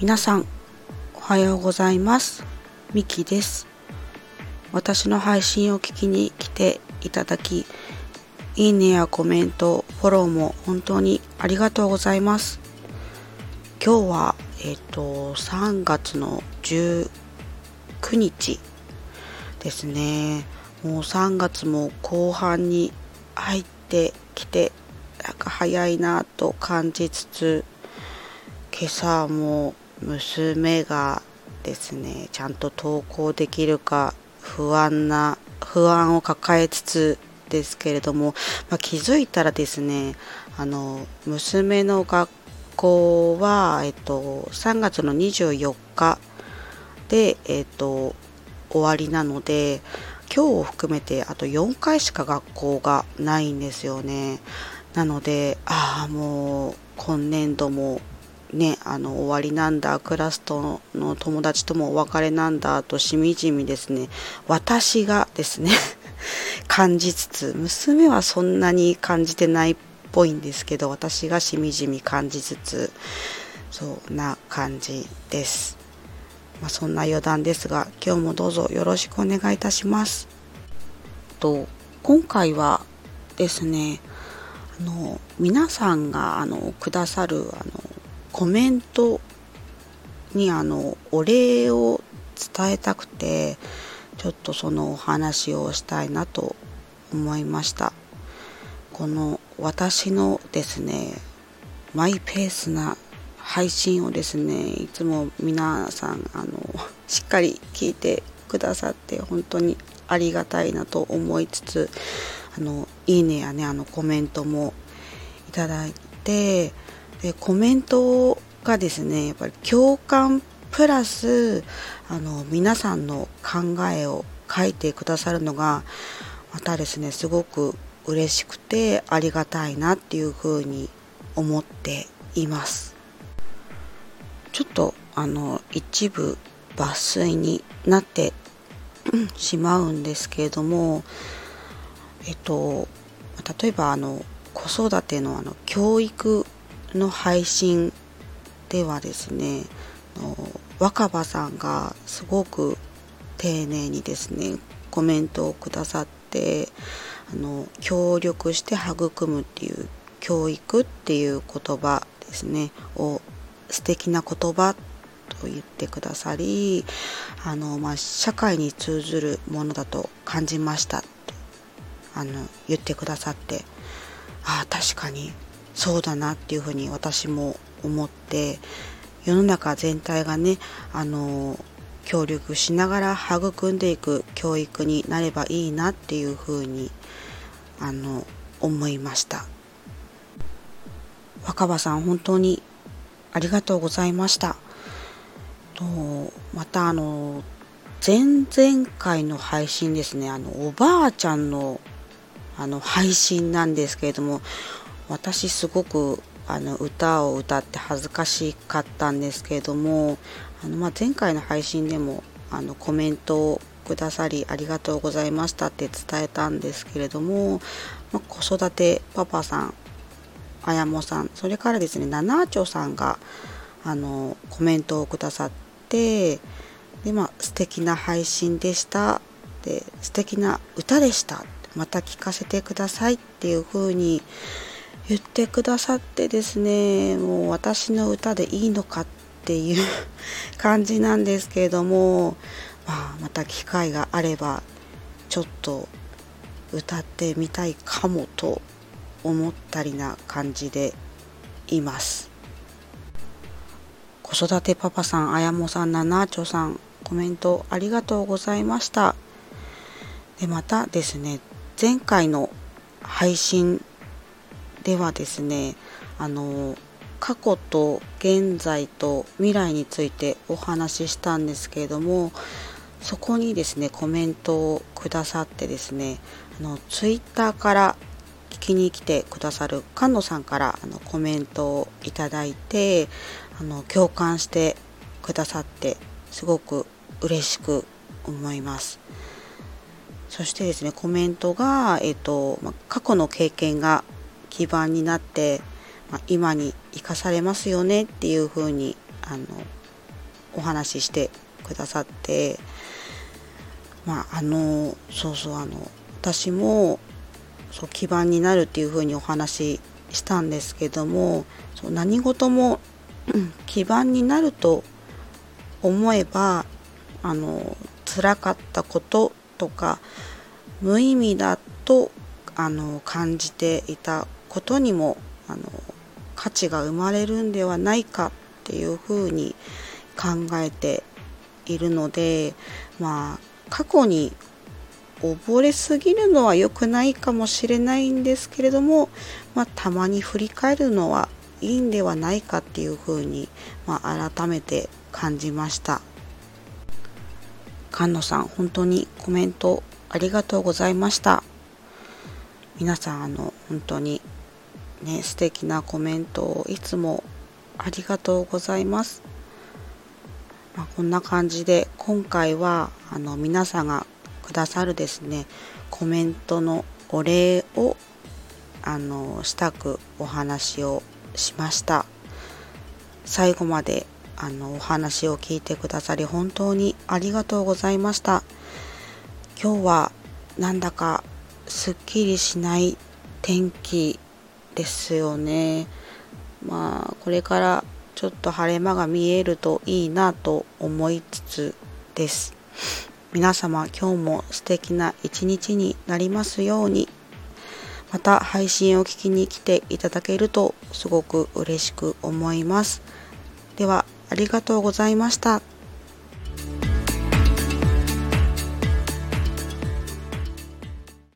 皆さんおはようございます。ミキです。私の配信を聞きに来ていただきいいねやコメントフォローも本当にありがとうございます。今日はえっ、と3月の19日ですね。もう3月も後半に入ってきてなんか早いなと感じつつ今朝も娘がですねちゃんと登校できるか不安な不安を抱えつつですけれども、まあ、気づいたらですねあの娘の学校は、えっと、3月の24日で、えっと、終わりなので今日を含めてあと4回しか学校がないんですよね。なのでああもう今年度もね、あの終わりなんだクラスとの友達ともお別れなんだとしみじみですね私がですね 感じつつ娘はそんなに感じてないっぽいんですけど私がしみじみ感じつつそんな感じです、まあ、そんな余談ですが今日もどうぞよろしくお願いいたします。と今回はですねあの皆さんがあのくださるあのコメントにあのお礼を伝えたくてちょっとそのお話をしたいなと思いました。この私のですねマイペースな配信をですねいつも皆さんあのしっかり聞いてくださって本当にありがたいなと思いつつあのいいねやねあのコメントもいただいてでコメントがですねやっぱり共感プラスあの皆さんの考えを書いてくださるのがまたですねすごく嬉しくてありがたいなっていうふうに思っています。ちょっとあの一部抜粋になってしまうんですけれどもえっと例えばあの子育てのあの教育の配信ではですね若葉さんがすごく丁寧にですねコメントをくださってあの協力して育むっていう教育っていう言葉ですねを素敵な言葉と言ってくださりあの、まあ、社会に通ずるものだと感じましたとあの言ってくださってああ確かにそうだなっていうふうに私も思って世の中全体がねあの協力しながら育んでいく教育になればいいなっていうふうにあの思いました。若葉さん本当にありがとうございました。とまたあの前々回の配信ですねあのおばあちゃんのあの配信なんですけれども私すごくあの歌を歌って恥ずかしかったんですけれどもあの、まあ、前回の配信でもあのコメントをくださりありがとうございましたって伝えたんですけれども、まあ、子育てパパさんあやもさんそれからですね七丁さんがあのコメントをくださってで、まあ、素敵な配信でしたで素敵な歌でした。また聴かせてくださいっていう風に言ってくださってですねもう私の歌でいいのかっていう 感じなんですけれども、まあ、また機会があればちょっと歌ってみたいかもと思ったりな感じでいます。子育てパパさんあやもさんななちょさんコメントありがとうございました。でまたですね前回の配信ではですねあの過去と現在と未来についてお話ししたんですけれどもそこにですねコメントをくださってですねあのツイッターから聞きに来てくださる菅野さんからあのコメントをいただいてあの共感してくださってすごく嬉しく思います。そしてですねコメントが、えーとま過去の経験が基盤になって、まあ、今に生かされますよねっていうふうにあのお話ししてくださってまああのそうそうあの私もそう基盤になるっていうふうにお話ししたんですけどもそう何事も、基盤になると思えばあの辛かったこととか無意味だとあの感じていたことにもあの価値が生まれるんではないかっていうふうに考えているのでまあ過去に溺れすぎるのは良くないかもしれないんですけれども、まあ、たまに振り返るのはいいんではないかっていうふうに、まあ、改めて感じました。菅野さん本当にコメントありがとうございました。皆さんあの本当にね素敵なコメントをいつもありがとうございます、まあ、こんな感じで今回はあの皆さんがくださるですねコメントのお礼をあのしたくお話をしました。最後まであのお話を聞いてくださり本当にありがとうございました。今日はなんだかすっきりしない天気ですよね。まあこれからちょっと晴れ間が見えるといいなと思いつつです。皆様今日も素敵な一日になりますように。また配信を聞きに来ていただけるとすごく嬉しく思います。ではありがとうございました。